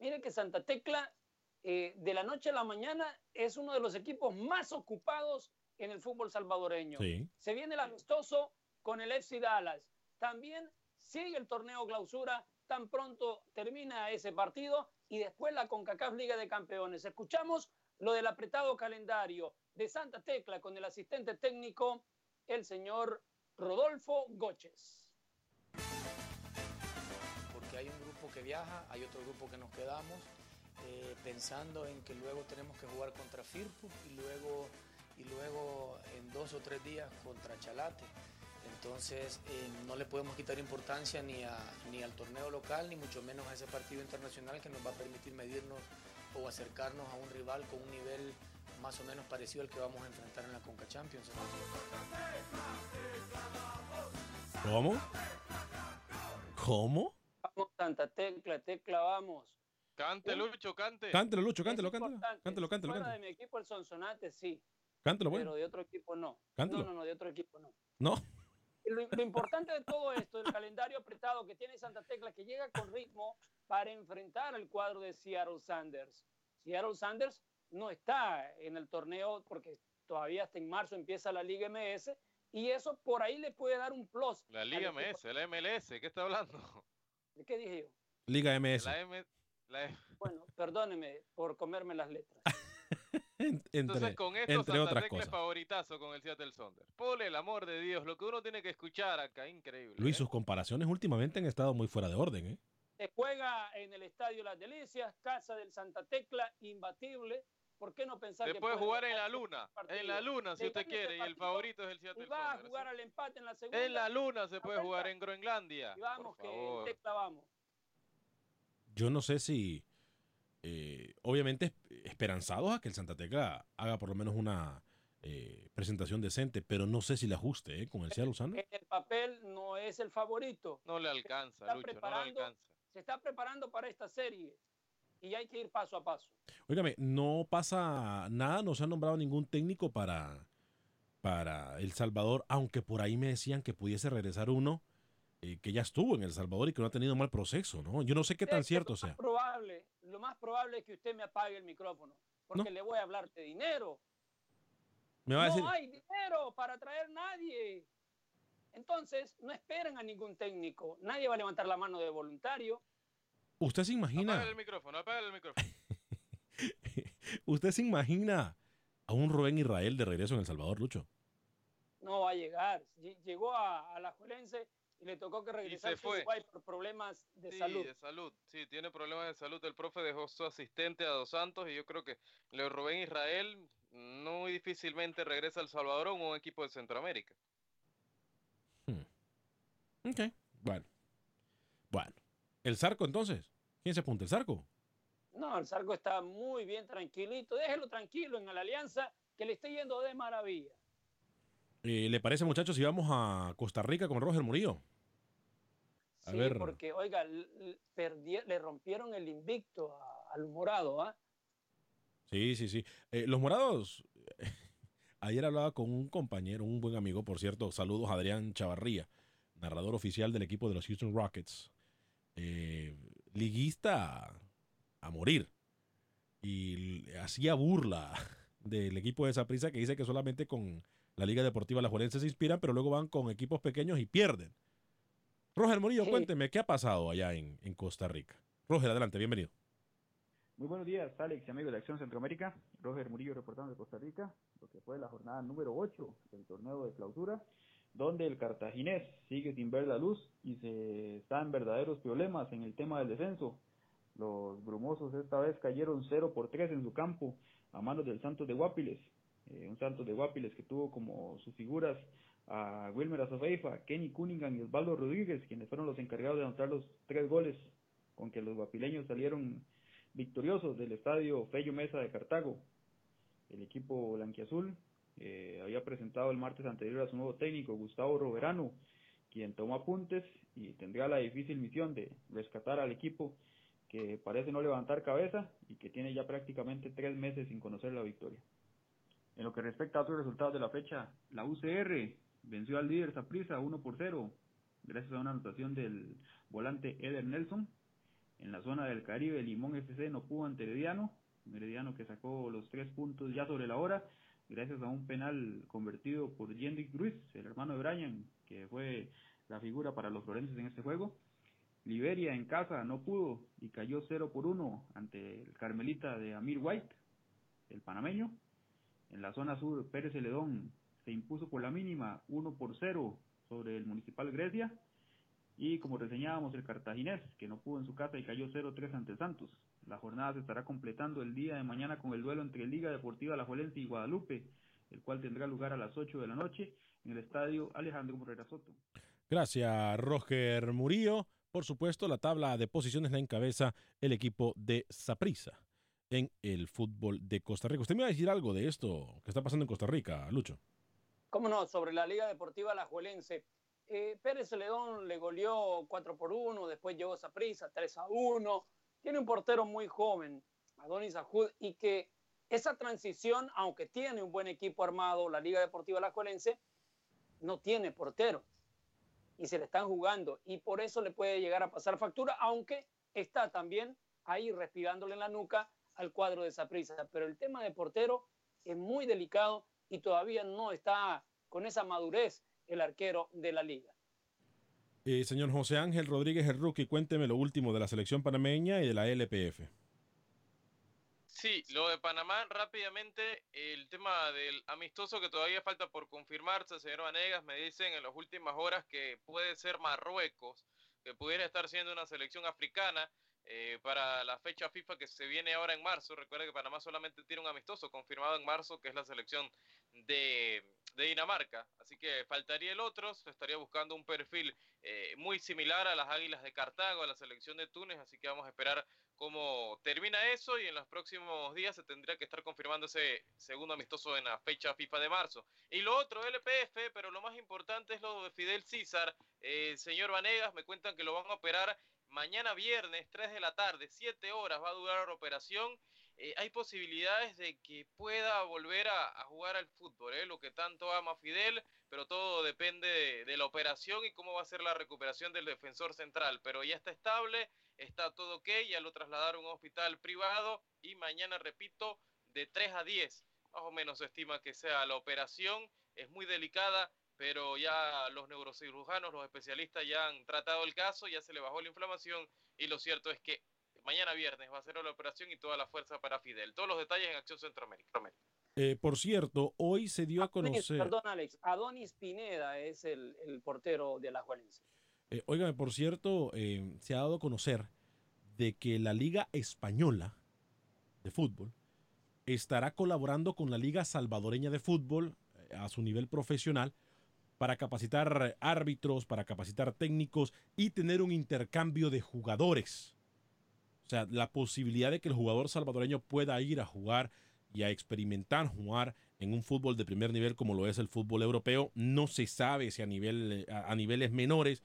Mire que Santa Tecla, eh, de la noche a la mañana, es uno de los equipos más ocupados en el fútbol salvadoreño. Sí. Se viene el amistoso con el FC Dallas. También sigue el torneo clausura. Tan pronto termina ese partido y después la CONCACAF Liga de Campeones. Escuchamos lo del apretado calendario de Santa Tecla con el asistente técnico, el señor Rodolfo Goches. Grupo que viaja, hay otro grupo que nos quedamos, eh, pensando en que luego tenemos que jugar contra Firpo y luego, y luego en dos o tres días contra Chalate. Entonces eh, no le podemos quitar importancia ni, a- ni al torneo local, ni mucho menos a ese partido internacional que nos va a permitir medirnos o acercarnos a un rival con un nivel más o menos parecido al que vamos a enfrentar en la Conca Champions. ¿Cómo? ¿Cómo? Vamos, Santa Tecla, Tecla, vamos. Cante, Lucho, cante. Cántelo, Lucho, cántelo, cántelo. Cántelo, cántelo, Fuera cántelo. de mi equipo, el Sonsonate, sí. Cántelo, bueno. Pero de otro equipo no. Cántelo. No, no, no, de otro equipo no. No. Lo, lo importante de todo esto, el calendario apretado que tiene Santa Tecla, que llega con ritmo para enfrentar al cuadro de Seattle Sanders. Seattle Sanders no está en el torneo porque todavía hasta en marzo empieza la Liga MS y eso por ahí le puede dar un plus. La Liga. MS, la MLS, ¿qué está hablando? ¿De qué dije yo? Liga MS. La M, la M- Bueno, perdóneme por comerme las letras. Entre, Entonces con esto entre Santa otras Tecla es cosas. favoritazo con el Seattle Saunders. Por el amor de Dios, lo que uno tiene que escuchar acá, increíble. Luis, ¿eh? sus comparaciones últimamente han estado muy fuera de orden, ¿eh? Se juega en el Estadio Las Delicias, casa del Santa Tecla, imbatible. ¿Por qué no pensar Se que puede jugar en la luna, en la luna si usted quiere, y el favorito es el Y Seattle va a jugar al empate en la segunda. En la luna se la puede vuelta, jugar en Groenlandia. Y vamos, que Tecla vamos. Yo no sé si, eh, obviamente, es- esperanzados a que el Santa Tecla haga por lo menos una eh, presentación decente, pero no sé si le ajuste ¿eh? con el Seattle Sanders. En el papel no es el favorito. No le alcanza, Está Lucho, no le preparando, alcanza. se está preparando para esta serie y hay que ir paso a paso. Óigame, no pasa nada, no se ha nombrado ningún técnico para, para El Salvador, aunque por ahí me decían que pudiese regresar uno eh, que ya estuvo en El Salvador y que no ha tenido mal proceso, ¿no? Yo no sé qué tan Es que cierto lo sea. Más probable, lo más probable es que usted me apague el micrófono, porque le voy a hablar de dinero. Me va a no hay dinero para traer nadie. Entonces, no esperen a ningún técnico. Nadie va a levantar la mano de voluntario. ¿Usted se imagina, Apaga el micrófono, apaga el micrófono. usted se imagina a un Rubén Israel de regreso en El Salvador, Lucho? No va a llegar. Lle- Llegó a, a la Juelense y le tocó que regresar a. Uruguay por problemas de sí, salud. de salud. Sí, tiene problemas de salud. El profe dejó su asistente a Dos Santos y yo creo que Leo Rubén Israel muy difícilmente regresa al Salvador o a un equipo de Centroamérica. Ok, bueno. Bueno. ¿El Zarco entonces? ¿Quién se apunta? ¿El Zarco? No, el Sarco está muy bien tranquilito. Déjelo tranquilo en la alianza que le esté yendo de maravilla. Eh, ¿Le parece, muchachos, si vamos a Costa Rica con Roger Murillo? A Sí, ver. porque, oiga, le rompieron el invicto a- al morado, ¿ah? Sí, sí, sí. Eh, los morados. Ayer hablaba con un compañero, un buen amigo, por cierto. Saludos a Adrián Chavarría, narrador oficial del equipo de los Houston Rockets. Eh, liguista a, a morir. Y hacía burla del equipo de Saprissa que dice que solamente con la Liga Deportiva Alajuelense se inspiran, pero luego van con equipos pequeños y pierden. Roger Murillo, Sí. cuénteme, ¿qué ha pasado allá en, en Costa Rica? Roger, adelante, bienvenido. Muy buenos días, Alex y amigos de Acción Centroamérica. Roger Murillo reportando de Costa Rica, lo que fue la jornada número 8 del torneo de clausura, donde el cartaginés sigue sin ver la luz y se está en verdaderos problemas en el tema del descenso. Los brumosos esta vez cayeron 0 por 3 en su campo a manos del Santos de Guapiles. Eh, un Santos de Guapiles que tuvo como sus figuras a Wilmer Azofeifa, Kenny Cunningham y Osvaldo Rodríguez, quienes fueron los encargados de anotar los tres goles con que los guapileños salieron victoriosos del estadio Fello Mesa de Cartago. El equipo blanquiazul eh, había presentado el martes anterior a su nuevo técnico, Gustavo Roverano, quien tomó apuntes y tendría la difícil misión de rescatar al equipo que parece no levantar cabeza y que tiene ya prácticamente tres meses sin conocer la victoria. En lo que respecta a otros resultados de la fecha, la UCR venció al líder Saprissa 1 por 0, gracias a una anotación del volante Eder Nelson. En la zona del Caribe, Limón FC no pudo ante Herediano, Herediano que sacó los tres puntos ya sobre la hora, gracias a un penal convertido por Jendrik Ruiz, el hermano de Brian, que fue la figura para los florenses en este juego. Liberia en casa no pudo y cayó 0 por 1 ante el Carmelita de Amir White, el panameño. En la zona sur, Pérez Celedón se impuso por la mínima 1 por 0 sobre el Municipal Grecia. Y como reseñábamos, el cartaginés, que no pudo en su casa y cayó 0-3 ante Santos. La jornada se estará completando el día de mañana con el duelo entre Liga Deportiva La Juelense y Guadalupe, el cual tendrá lugar a las 8 de la noche en el estadio Alejandro Morera Soto. Gracias, Roger Murillo. Por supuesto, la tabla de posiciones la encabeza el equipo de Saprissa en el fútbol de Costa Rica. Usted me va a decir algo de esto que está pasando en Costa Rica, Lucho. ¿Cómo no? Sobre la Liga Deportiva Alajuelense. Eh, Pérez Celedón le goleó 4 por 1, después llegó Saprissa 3 a 1. Tiene un portero muy joven, Adonis Ajud, y que esa transición, aunque tiene un buen equipo armado, la Liga Deportiva Alajuelense, no tiene portero y se le están jugando y por eso le puede llegar a pasar factura, aunque está también ahí respirándole en la nuca al cuadro de esa. Pero el tema de portero es muy delicado y todavía no está con esa madurez el arquero de la liga. Eh, señor José Ángel Rodríguez rookie, cuénteme lo último de la selección panameña y de la LPF. Sí, lo de Panamá rápidamente, el tema del amistoso que todavía falta por confirmarse, señor Vanegas, me dicen en las últimas horas que puede ser Marruecos, que pudiera estar siendo una selección africana. Eh, para la fecha FIFA que se viene ahora en marzo. Recuerda que Panamá solamente tiene un amistoso confirmado en marzo, que es la selección de, Dinamarca. Así que faltaría el otro, se estaría buscando un perfil eh, muy similar a las Águilas de Cartago, a la selección de Túnez, así que vamos a esperar cómo termina eso y en los próximos días se tendría que estar confirmando ese segundo amistoso en la fecha FIFA de marzo. Y lo otro, LPF, pero lo más importante es lo de Fidel César. Eh, señor Vanegas, me cuentan que lo van a operar mañana viernes, 3 de la tarde, 7 horas va a durar la operación. Eh, hay posibilidades de que pueda volver a, jugar al fútbol, ¿eh? lo que tanto ama Fidel, pero todo depende de, la operación y cómo va a ser la recuperación del defensor central. Pero ya está estable, está todo ok, ya lo trasladaron a un hospital privado y mañana, repito, de 3 a 10, más o menos se estima que sea la operación. Es muy delicada, pero ya los neurocirujanos, los especialistas ya han tratado el caso, ya se le bajó la inflamación y lo cierto es que mañana viernes va a ser la operación y toda la fuerza para Fidel. Todos los detalles en Acción Centroamérica. Eh, por cierto, hoy se dio a conocer. perdón, Alex. Adonis Pineda es el, portero de la Juelense. Eh, por cierto, eh, se ha dado a conocer de que la Liga Española de Fútbol estará colaborando con la Liga Salvadoreña de Fútbol eh, a su nivel profesional para capacitar árbitros, para capacitar técnicos y tener un intercambio de jugadores. O sea, la posibilidad de que el jugador salvadoreño pueda ir a jugar y a experimentar jugar en un fútbol de primer nivel como lo es el fútbol europeo, no se sabe si a, nivel, a niveles menores,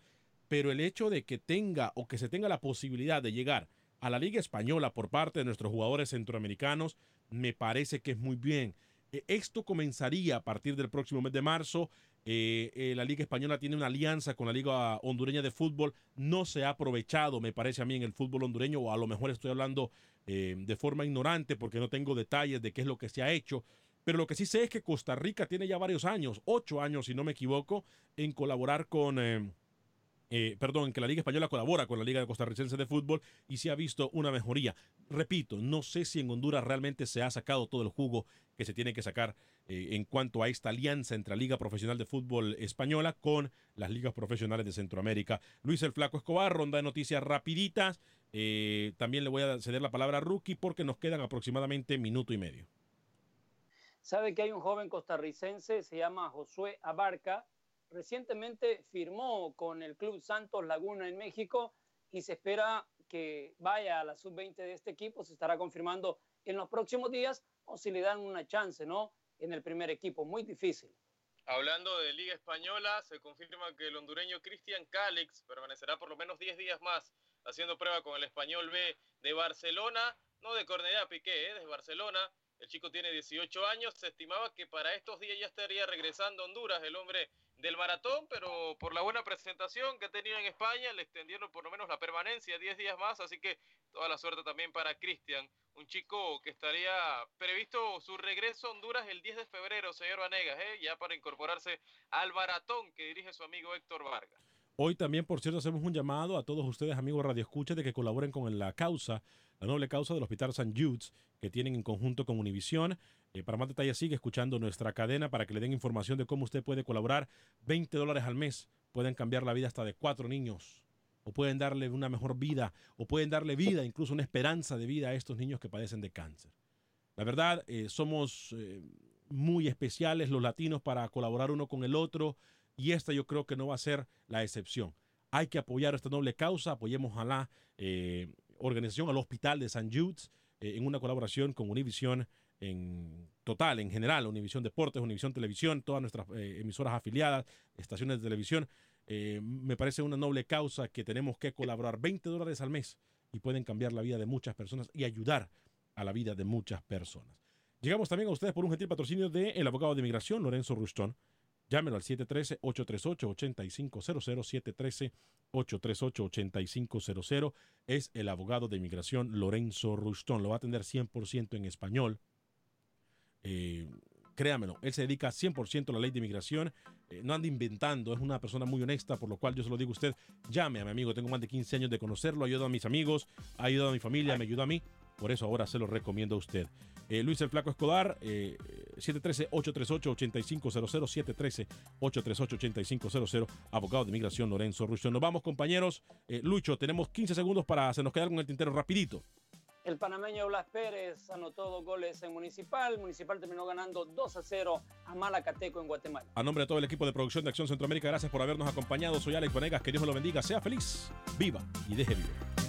pero el hecho de que tenga o que se tenga la posibilidad de llegar a la Liga Española por parte de nuestros jugadores centroamericanos, me parece que es muy bien. E, esto comenzaría a partir del próximo mes de marzo eh, eh, la Liga Española tiene una alianza con la Liga Hondureña de Fútbol. No se ha aprovechado, me parece a mí, en el fútbol hondureño, o a lo mejor estoy hablando eh, de forma ignorante porque no tengo detalles de qué es lo que se ha hecho. Pero lo que sí sé es que Costa Rica tiene ya varios años, ocho años si no me equivoco, en colaborar con eh, perdón, que la Liga Española colabora con la Liga Costarricense de Fútbol y se ha visto una mejoría. Repito, no sé si en Honduras realmente se ha sacado todo el jugo que se tiene que sacar eh, en cuanto a esta alianza entre la Liga Profesional de Fútbol Española con las ligas profesionales de Centroamérica. Luis el Flaco Escobar, ronda de noticias rapiditas. Eh, también le voy a ceder la palabra a Rookie porque nos quedan aproximadamente minuto y medio. Sabe que hay un joven costarricense, se llama Josué Abarca, recientemente firmó con el Club Santos Laguna en México y se espera que vaya a la sub-20 de este equipo. Se estará confirmando en los próximos días o si le dan una chance, ¿no? En el primer equipo. Muy difícil. Hablando de Liga Española, se confirma que el hondureño Cristian Calix permanecerá por lo menos 10 días más haciendo prueba con el español B de Barcelona, no de Cornelia Piqué, ¿eh? de Barcelona. El chico tiene 18 años, se estimaba que para estos días ya estaría regresando a Honduras el hombre del maratón, pero por la buena presentación que ha tenido en España, le extendieron por lo menos la permanencia 10 días más, así que toda la suerte también para Cristian, un chico que estaría previsto su regreso a Honduras el 10 de febrero, señor Vanegas, ¿eh? ya para incorporarse al maratón que dirige su amigo Héctor Vargas. Hoy también, por cierto, hacemos un llamado a todos ustedes, amigos Radio Escucha, de que colaboren con la causa, la noble causa del Hospital St. Jude's, que tienen en conjunto con Univisión. Eh, para más detalles, sigue escuchando nuestra cadena para que le den información de cómo usted puede colaborar. 20 dólares al mes pueden cambiar la vida hasta de cuatro niños. O pueden darle una mejor vida, o pueden darle vida, incluso una esperanza de vida a estos niños que padecen de cáncer. La verdad, eh, somos eh, muy especiales los latinos para colaborar uno con el otro y esta yo creo que no va a ser la excepción. Hay que apoyar esta noble causa, apoyemos a la organización, al Hospital de St. Jude's, en una colaboración con Univision en total, en general, Univisión Deportes, Univisión Televisión, todas nuestras eh, emisoras afiliadas, estaciones de televisión. Eh, me parece una noble causa que tenemos que colaborar 20 dólares al mes y pueden cambiar la vida de muchas personas y ayudar a la vida de muchas personas. Llegamos también a ustedes por un gentil patrocinio del el abogado de inmigración, Lorenzo Rustón. Llámelo al 713-838-8500, 713-838-8500. Es el abogado de inmigración Lorenzo Rustón. Lo va a atender 100% en español. Eh, créamelo, él se dedica 100% a la ley de inmigración, eh, no anda inventando, es una persona muy honesta, por lo cual yo se lo digo a usted, llame a mi amigo, tengo más de 15 años de conocerlo, ha ayudado a mis amigos, ha ayudado a mi familia, me ayuda a mí, por eso ahora se lo recomiendo a usted. Eh, Luis el Flaco Escobar, 713-838-8500, 713-838-8500, abogado de inmigración Lorenzo Russo. Nos vamos compañeros, Lucho, tenemos 15 segundos para, se nos queda con el tintero rapidito. El panameño Blas Pérez anotó dos goles en Municipal. Municipal terminó ganando 2 a 0 a Malacateco en Guatemala. A nombre de todo el equipo de producción de Acción Centroamérica, gracias por habernos acompañado. Soy Alex Vanegas, que Dios lo bendiga. Sea feliz, viva y deje vivir.